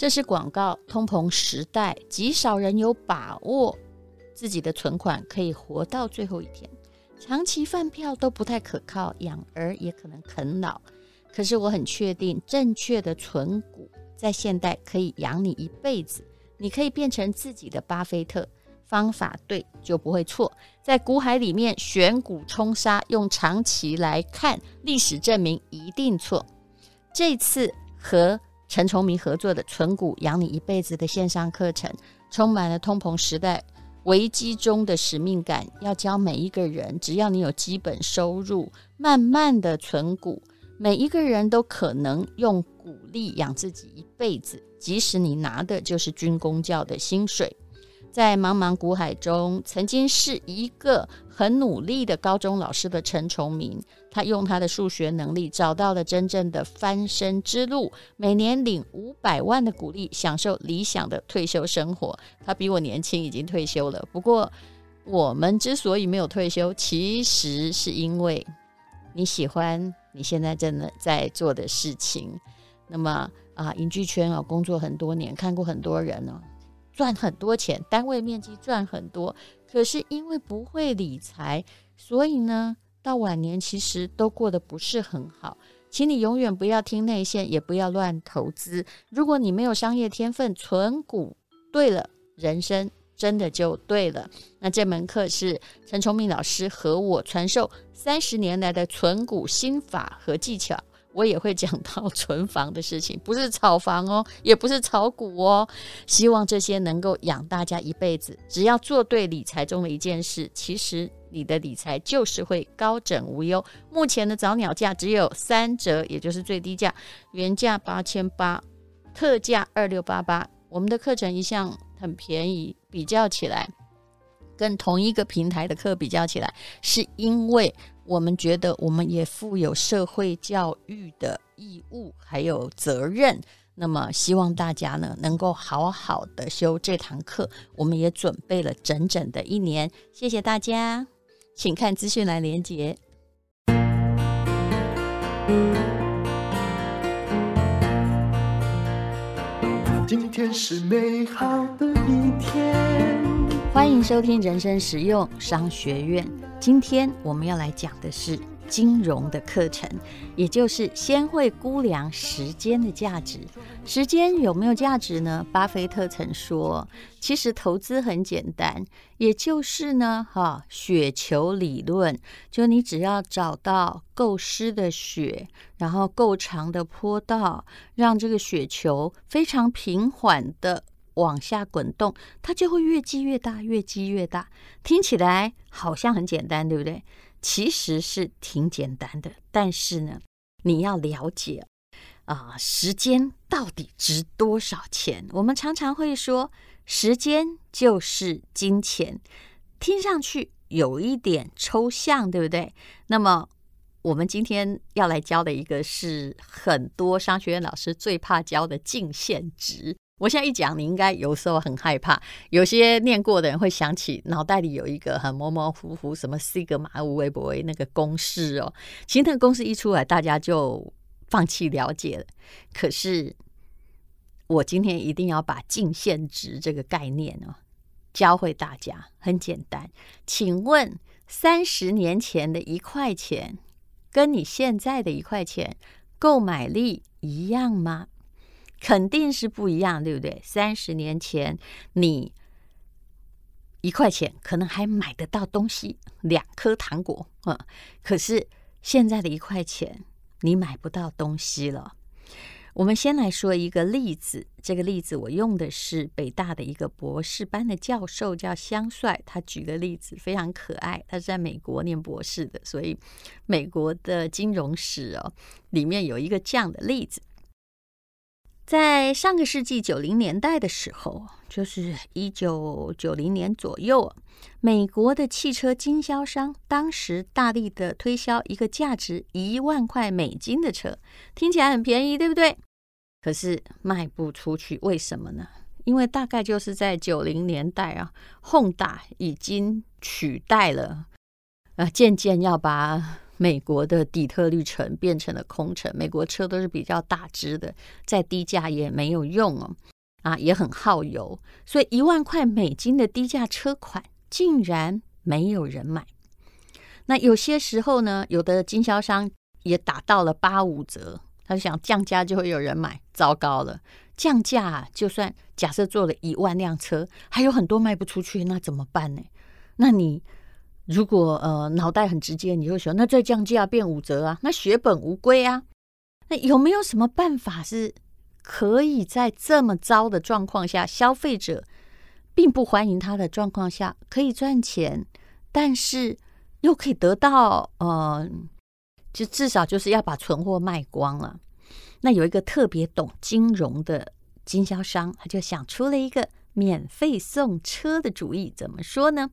这是广告，通膨时代，极少人有把握自己的存款可以活到最后一天。长期饭票都不太可靠，养儿也可能啃老。可是我很确定，正确的存股在现代可以养你一辈子。你可以变成自己的巴菲特，方法对就不会错。在股海里面选股冲杀，用长期来看，历史证明一定错。这次和陈崇明合作的“存股养你一辈子”的线上课程，充满了通膨时代危机中的使命感。要教每一个人，只要你有基本收入，慢慢的存股，每一个人都可能用鼓励养自己一辈子，即使你拿的就是军公教的薪水。在茫茫股海中，曾经是一个很努力的高中老师的陈崇明，他用他的数学能力找到了真正的翻身之路，每年领五百万的股利，享受理想的退休生活。他比我年轻，已经退休了。不过，我们之所以没有退休，其实是因为你喜欢你现在正在做的事情。那么啊，影剧圈啊，工作很多年，看过很多人呢。赚很多钱，单位面积赚很多，可是因为不会理财，所以呢，到晚年其实都过得不是很好。请你永远不要听内线，也不要乱投资。如果你没有商业天分，存股对了，人生真的就对了。那这门课是陈崇明老师和我传授三十年来的存股心法和技巧。我也会讲到 存房的事情，不是炒房哦，也不是炒股哦。希望这些能够养大家一辈子。只要做对理财中的一件事，其实你的理财就是会高枕无忧。目前的早鸟价只有三折，也就是最低价，原价八千八，特价二六八八。我们的课程一向很便宜，比较起来，跟同一个平台的课比较起来，是因为。我们觉得我们也负有社会教育的义务，还有责任。那么，希望大家呢能够好好的修这堂课。我们也准备了整整的一年。谢谢大家，请看资讯栏连接。今天是美好的一天。欢迎收听人生实用商学院。今天我们要来讲的是金融的课程，也就是先会估量时间的价值。时间有没有价值呢？巴菲特曾说，其实投资很简单，也就是呢，哈，雪球理论，就你只要找到够湿的雪，然后够长的坡道，让这个雪球非常平缓的。往下滚动，它就会越积越大，越积越大。听起来好像很简单，对不对？其实是挺简单的。但是呢，你要了解啊，时间到底值多少钱？我们常常会说，时间就是金钱，听上去有一点抽象，对不对？那么，我们今天要来教的一个是很多商学院老师最怕教的净现值。我现在一讲，你应该有时候很害怕。有些念过的人会想起脑袋里有一个很模模糊糊，什么西格玛五维伯那个公式哦。其实那个公式一出来，大家就放弃了解了。可是我今天一定要把净现值这个概念哦教会大家。很简单，请问三十年前的一块钱，跟你现在的一块钱购买力一样吗？肯定是不一样，对不对？三十年前，你一块钱可能还买得到东西，两颗糖果啊。可是现在的一块钱，你买不到东西了。我们先来说一个例子，这个例子我用的是北大的一个博士班的教授，叫香帅，他举的例子非常可爱。他是在美国念博士的，所以美国的金融史哦，里面有一个这样的例子。在上个世纪九零年代的时候，就是一九九零年左右，美国的汽车经销商当时大力的推销一个价值一万块美金的车，听起来很便宜，对不对？可是卖不出去，为什么呢？因为大概就是在九零年代啊轰打已经取代了，啊，渐渐要把。美国的底特律城变成了空城，美国车都是比较大只的，再低价也没有用哦。啊，也很耗油，所以一万块美金的低价车款竟然没有人买。那有些时候呢，有的经销商也打到了八五折，他就想降价就会有人买，糟糕了，降价，就算假设做了一万辆车，还有很多卖不出去，那怎么办呢？那你如果呃脑袋很直接，你就说那再降价变五折啊，那血本无归啊。那有没有什么办法是可以在这么糟的状况下，消费者并不欢迎他的状况下，可以赚钱，但是又可以得到呃，就至少就是要把存货卖光了。那有一个特别懂金融的经销商，他就想出了一个免费送车的主意。怎么说呢？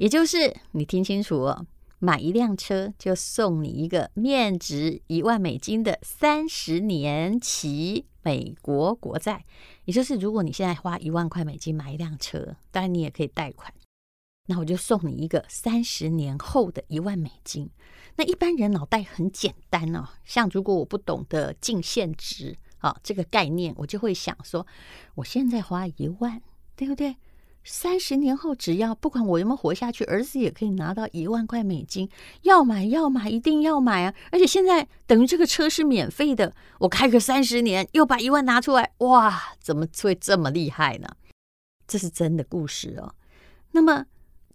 也就是你听清楚哦。买一辆车就送你一个面值一万美金的三十年期美国国债，也就是如果你现在花一万块美金买一辆车，当然你也可以贷款，那我就送你一个三十年后的一万美金。那一般人脑袋很简单哦，像如果我不懂得净现值啊这个概念，我就会想说，我现在花一万，对不对？三十年后，只要不管我有没有活下去，儿子也可以拿到一万块美金。要买要买，一定要买啊！而且现在等于这个车是免费的，我开个三十年，又把一万拿出来，哇，怎么会这么厉害呢？这是真的故事哦。那么，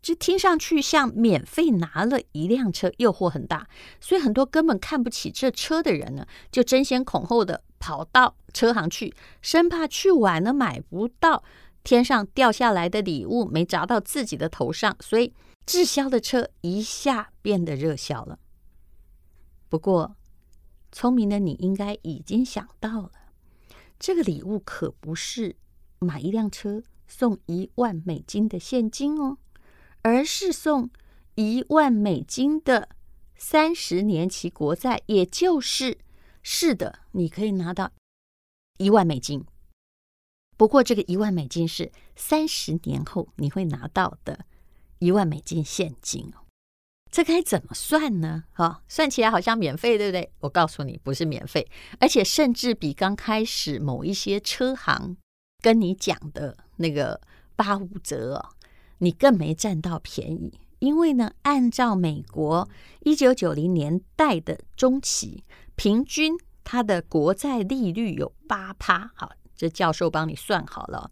这听上去像免费拿了一辆车，诱惑很大，所以很多根本看不起这车的人呢，就争先恐后的跑到车行去，生怕去晚了买不到。天上掉下来的礼物没砸到自己的头上，所以滞销的车一下变得热销了。不过，聪明的你应该已经想到了，这个礼物可不是买一辆车送一万美金的现金哦，而是送一万美金的三十年期国债，也就是是的，你可以拿到一万美金。不过，这个一万美金是三十年后你会拿到的一万美金现金哦。这该怎么算呢？哈，算起来好像免费，对不对？我告诉你，不是免费，而且甚至比刚开始某一些车行跟你讲的那个八五折哦，你更没占到便宜。因为呢，按照美国一九九零年代的中期平均，它的国债利率有八趴，好。这教授帮你算好了，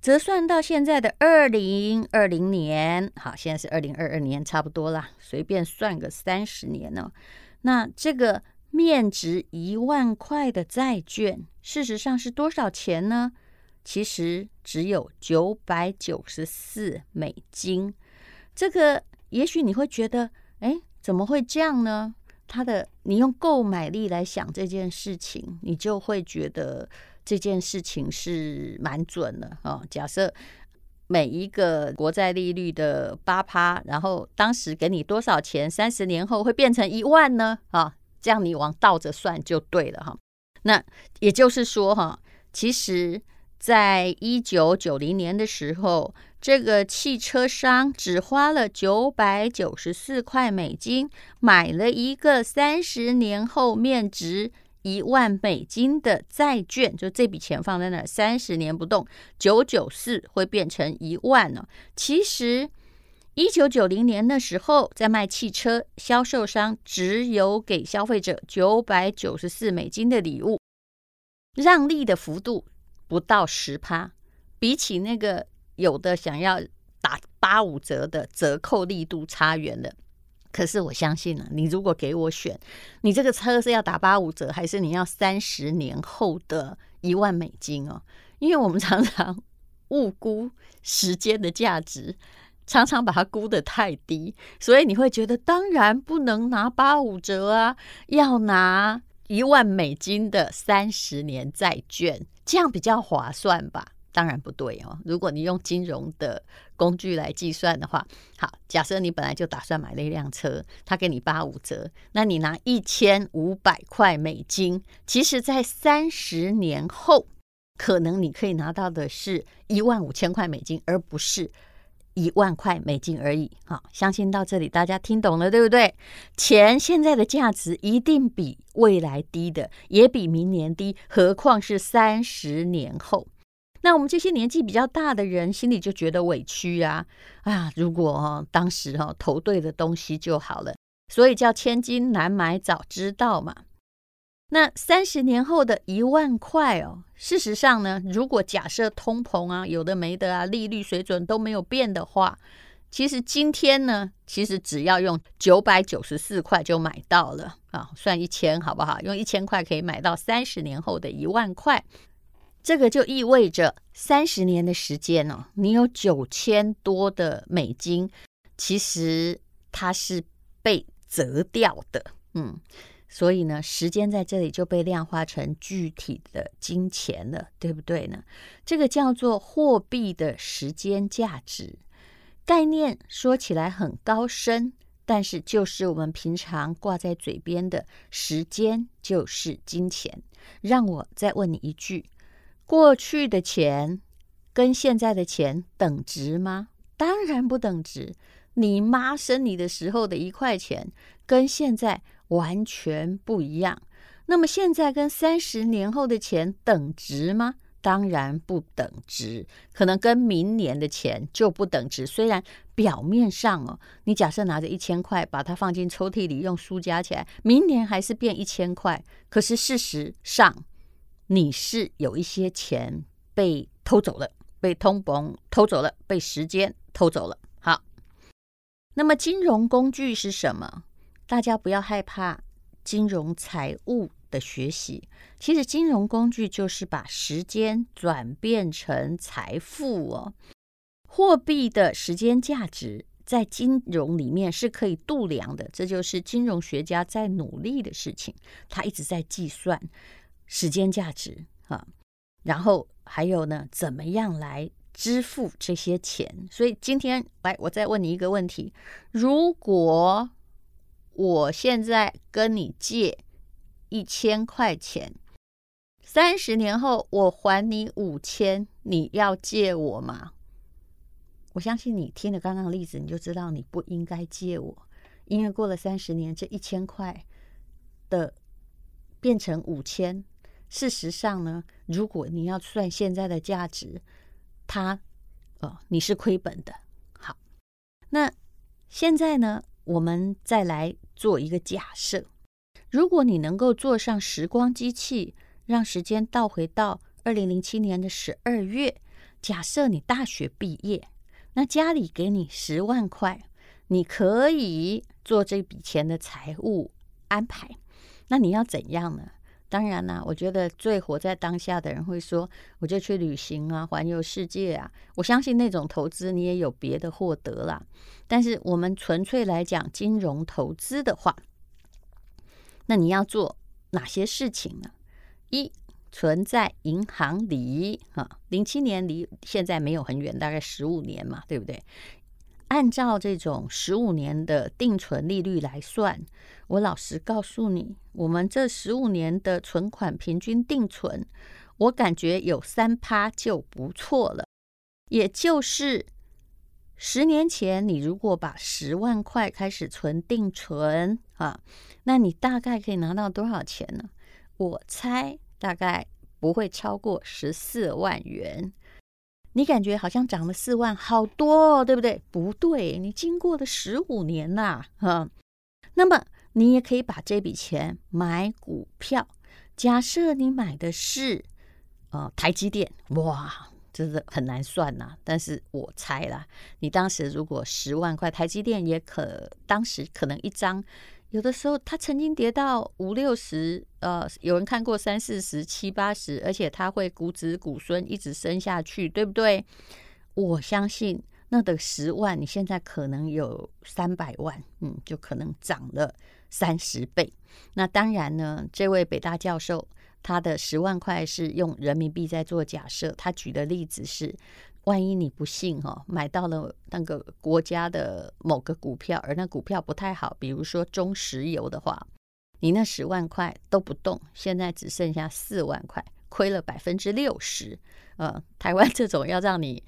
折算到现在的二零二零年，好，现在是二零二二年，差不多啦，随便算个三十年呢。那这个面值一万块的债券，事实上是多少钱呢？其实只有九百九十四美金。这个也许你会觉得，哎，怎么会这样呢？它的，你用购买力来想这件事情，你就会觉得。这件事情是蛮准的哦。假设每一个国债利率的八趴，然后当时给你多少钱，三十年后会变成一万呢？啊，这样你往倒着算就对了哈。那也就是说哈，其实在一九九零年的时候，这个汽车商只花了九百九十四块美金买了一个三十年后面值。一万美金的债券，就这笔钱放在那儿，三十年不动，九九四会变成一万呢。其实，一九九零年的时候，在卖汽车，销售商只有给消费者九百九十四美金的礼物，让利的幅度不到十趴，比起那个有的想要打八五折的折扣力度差远了。可是我相信啊，你如果给我选，你这个车是要打八五折，还是你要三十年后的一万美金哦？因为我们常常误估时间的价值，常常把它估得太低，所以你会觉得当然不能拿八五折啊，要拿一万美金的三十年债券，这样比较划算吧？当然不对哦。如果你用金融的工具来计算的话，好，假设你本来就打算买了一辆车，他给你八五折，那你拿一千五百块美金，其实在三十年后，可能你可以拿到的是一万五千块美金，而不是一万块美金而已。好，相信到这里大家听懂了，对不对？钱现在的价值一定比未来低的，也比明年低，何况是三十年后。那我们这些年纪比较大的人，心里就觉得委屈啊！啊，如果哦，当时哦投对的东西就好了。所以叫千金难买早知道嘛。那三十年后的一万块哦，事实上呢，如果假设通膨啊，有的没的啊，利率水准都没有变的话，其实今天呢，其实只要用九百九十四块就买到了啊，算一千好不好？用一千块可以买到三十年后的一万块，这个就意味着三十年的时间哦，你有九千多的美金，其实它是被折掉的，嗯。所以呢，时间在这里就被量化成具体的金钱了，对不对呢？这个叫做货币的时间价值概念，说起来很高深，但是就是我们平常挂在嘴边的时间就是金钱。让我再问你一句：过去的钱跟现在的钱等值吗？当然不等值。你妈生你的时候的一块钱，跟现在。完全不一样。那么现在跟三十年后的钱等值吗？当然不等值，可能跟明年的钱就不等值。虽然表面上哦，你假设拿着一千块，把它放进抽屉里，用书夹起来，明年还是变一千块。可是事实上，你是有一些钱被偷走了，被通膨偷走了，被时间偷走了。好，那么金融工具是什么？大家不要害怕金融财务的学习，其实金融工具就是把时间转变成财富哦。货币的时间价值在金融里面是可以度量的，这就是金融学家在努力的事情。他一直在计算时间价值啊，然后还有呢，怎么样来支付这些钱？所以今天来，我再问你一个问题：如果我现在跟你借一千块钱，三十年后我还你五千，你要借我吗？我相信你听了刚刚的例子，你就知道你不应该借我，因为过了三十年，这一千块的变成五千。事实上呢，如果你要算现在的价值，它哦，你是亏本的。好，那现在呢，我们再来。做一个假设，如果你能够坐上时光机器，让时间倒回到二零零七年的十二月，假设你大学毕业，那家里给你十万块，你可以做这笔钱的财务安排，那你要怎样呢？当然啦，我觉得最活在当下的人会说，我就去旅行啊，环游世界啊。我相信那种投资你也有别的获得啦。但是我们纯粹来讲金融投资的话，那你要做哪些事情呢？一，存在银行里啊，零七年离现在没有很远，大概十五年嘛，对不对？按照这种十五年的定存利率来算，我老实告诉你，我们这十五年的存款平均定存，我感觉有三趴就不错了。也就是十年前，你如果把十万块开始存定存啊，那你大概可以拿到多少钱呢？我猜大概不会超过十四万元。你感觉好像涨了四万，好多哦，对不对？不对，你经过了十五年呐，哈。那么你也可以把这笔钱买股票。假设你买的是呃台积电，哇，真的很难算呐。但是我猜啦，你当时如果十万块台积电，也可当时可能一张。有的时候，它曾经跌到五六十，呃，有人看过三四十、七八十，而且它会股子股孙一直升下去，对不对？我相信那的十万，你现在可能有三百万，嗯，就可能涨了三十倍。那当然呢，这位北大教授他的十万块是用人民币在做假设，他举的例子是。万一你不幸哈买到了那个国家的某个股票，而那股票不太好，比如说中石油的话，你那十万块都不动，现在只剩下四万块，亏了百分之六十。呃，台湾这种要让你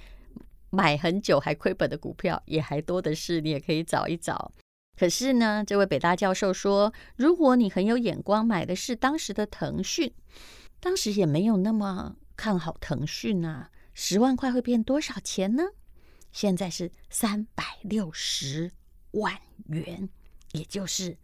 买很久还亏本的股票也还多的是，你也可以找一找。可是呢，这位北大教授说，如果你很有眼光，买的是当时的腾讯，当时也没有那么看好腾讯啊，十万块会变多少钱呢？现在是三百六十万元，也就是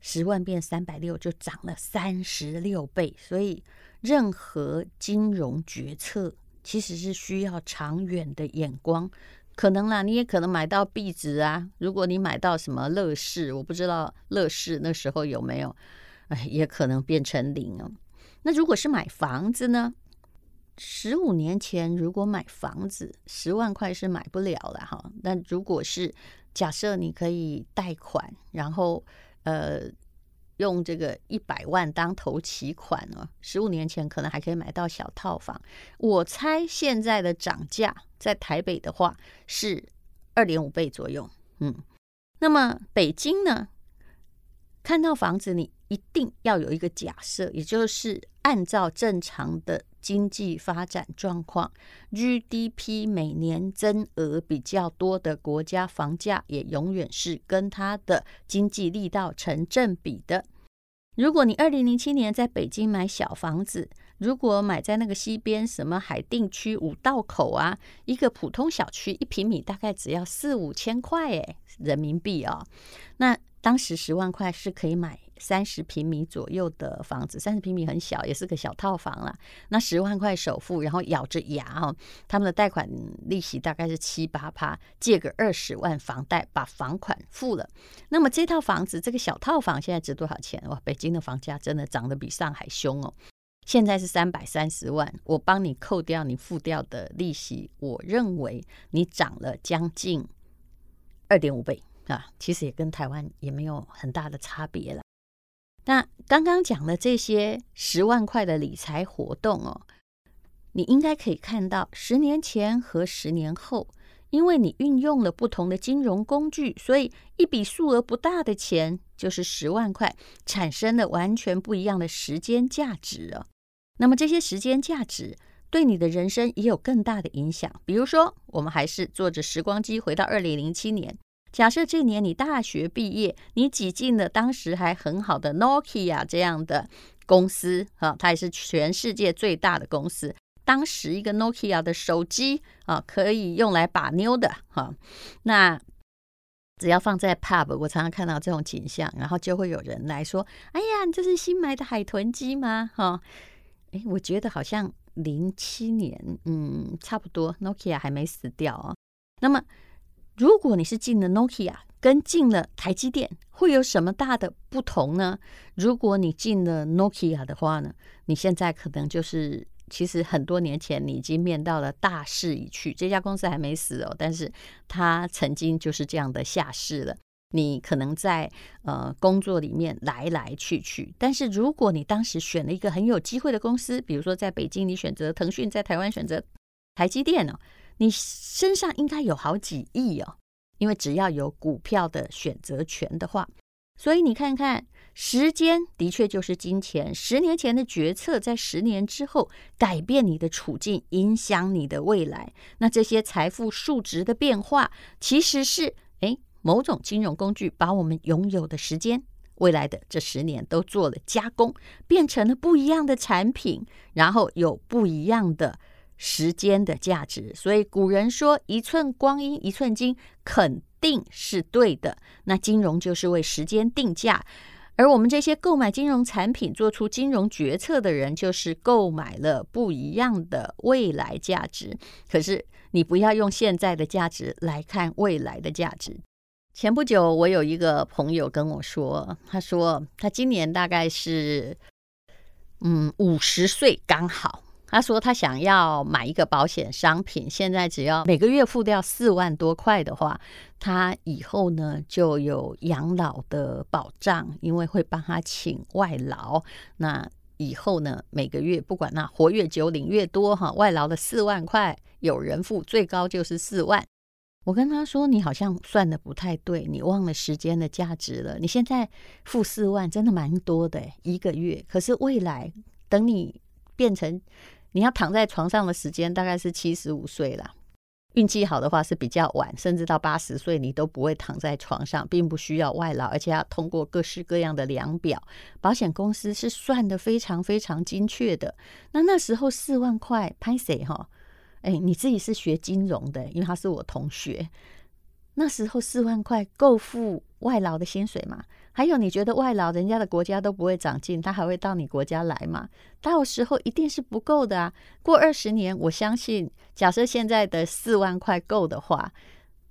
十万变三百六，就涨了三十六倍。所以，任何金融决策其实是需要长远的眼光。可能啦，你也可能买到币值啊。如果你买到什么乐视，我不知道乐视那时候有没有，哎，也可能变成零哦。那如果是买房子呢？十五年前，如果买房子，十万块是买不了了哈。那如果是假设你可以贷款，然后呃用这个一百万当头期款哦，十五年前可能还可以买到小套房。我猜现在的涨价在台北的话是二点五倍左右。嗯，那么北京呢？看到房子，你一定要有一个假设，也就是按照正常的。经济发展状况，GDP 每年增额比较多的国家，房价也永远是跟它的经济力道成正比的。如果你二零零七年在北京买小房子，如果买在那个西边什么海淀区五道口啊，一个普通小区一平米大概只要四五千块诶，人民币、哦，那当时十万块是可以买。三十平米左右的房子，三十平米很小，也是个小套房了。那十万块首付，然后咬着牙哦，他们的贷款利息大概是七八趴，借个二十万房贷把房款付了。那么这套房子，这个小套房现在值多少钱？哇，北京的房价真的涨得比上海凶哦。现在是三百三十万，我帮你扣掉你付掉的利息，我认为你涨了将近二点五倍啊，其实也跟台湾也没有很大的差别了。那刚刚讲的这些十万块的理财活动哦，你应该可以看到，十年前和十年后，因为你运用了不同的金融工具，所以一笔数额不大的钱，就是十万块，产生了完全不一样的时间价值哦。那么这些时间价值对你的人生也有更大的影响。比如说，我们还是坐着时光机回到二零零七年。假设这年你大学毕业，你挤进了当时还很好的 Nokia 这样的公司啊，它也是全世界最大的公司。当时一个 Nokia 的手机啊，可以用来把妞的哈。那只要放在 pub，我常常看到这种景象，然后就会有人来说：“哎呀，你这是新买的海豚机吗？”哈，哎，我觉得好像零七年，嗯，差不多 Nokia 还没死掉啊。那么。如果你是进了 Nokia，跟进了台积电，会有什么大的不同呢？如果你进了 Nokia 的话呢，你现在可能就是，其实很多年前你已经面到了大势已去，这家公司还没死哦，但是它曾经就是这样的下市了。你可能在呃工作里面来来去去，但是如果你当时选了一个很有机会的公司，比如说在北京你选择腾讯，在台湾选择台积电哦。你身上应该有好几亿哦，因为只要有股票的选择权的话，所以你看看，时间的确就是金钱。十年前的决策，在十年之后改变你的处境，影响你的未来。那这些财富数值的变化，其实是诶某种金融工具把我们拥有的时间，未来的这十年都做了加工，变成了不一样的产品，然后有不一样的。时间的价值，所以古人说“一寸光阴一寸金”，肯定是对的。那金融就是为时间定价，而我们这些购买金融产品、做出金融决策的人，就是购买了不一样的未来价值。可是你不要用现在的价值来看未来的价值。前不久，我有一个朋友跟我说，他说他今年大概是嗯五十岁刚好。他说他想要买一个保险商品，现在只要每个月付掉四万多块的话，他以后呢就有养老的保障，因为会帮他请外劳。那以后呢，每个月不管那活越久领越多哈，外劳的四万块有人付，最高就是四万。我跟他说，你好像算得不太对，你忘了时间的价值了。你现在付四万真的蛮多的，一个月。可是未来等你变成。你要躺在床上的时间大概是七十五岁了，运气好的话是比较晚，甚至到八十岁你都不会躺在床上，并不需要外劳，而且要通过各式各样的量表，保险公司是算得非常非常精确的。那那时候四万块拍谁哈？哎，你自己是学金融的，因为他是我同学。那时候四万块够付外劳的薪水吗？还有，你觉得外劳人家的国家都不会长进，他还会到你国家来吗？到时候一定是不够的啊！过二十年，我相信，假设现在的四万块够的话，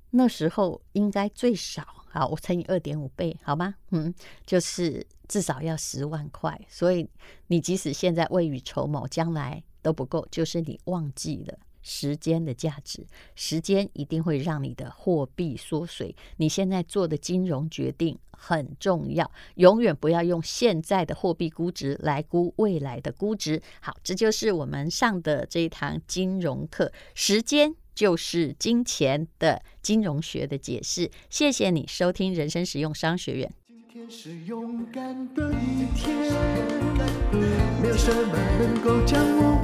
那时候应该最少，好，我乘以二点五倍，好吗？嗯，就是至少要十万块。所以你即使现在未雨绸缪，将来都不够，就是你忘记了。时间的价值，时间一定会让你的货币缩水。你现在做的金融决定很重要，永远不要用现在的货币估值来估未来的估值。好，这就是我们上的这一堂金融课，时间就是金钱的金融学的解释。谢谢你收听人生实用商学院。今天是勇敢的一天，没有什么能够将我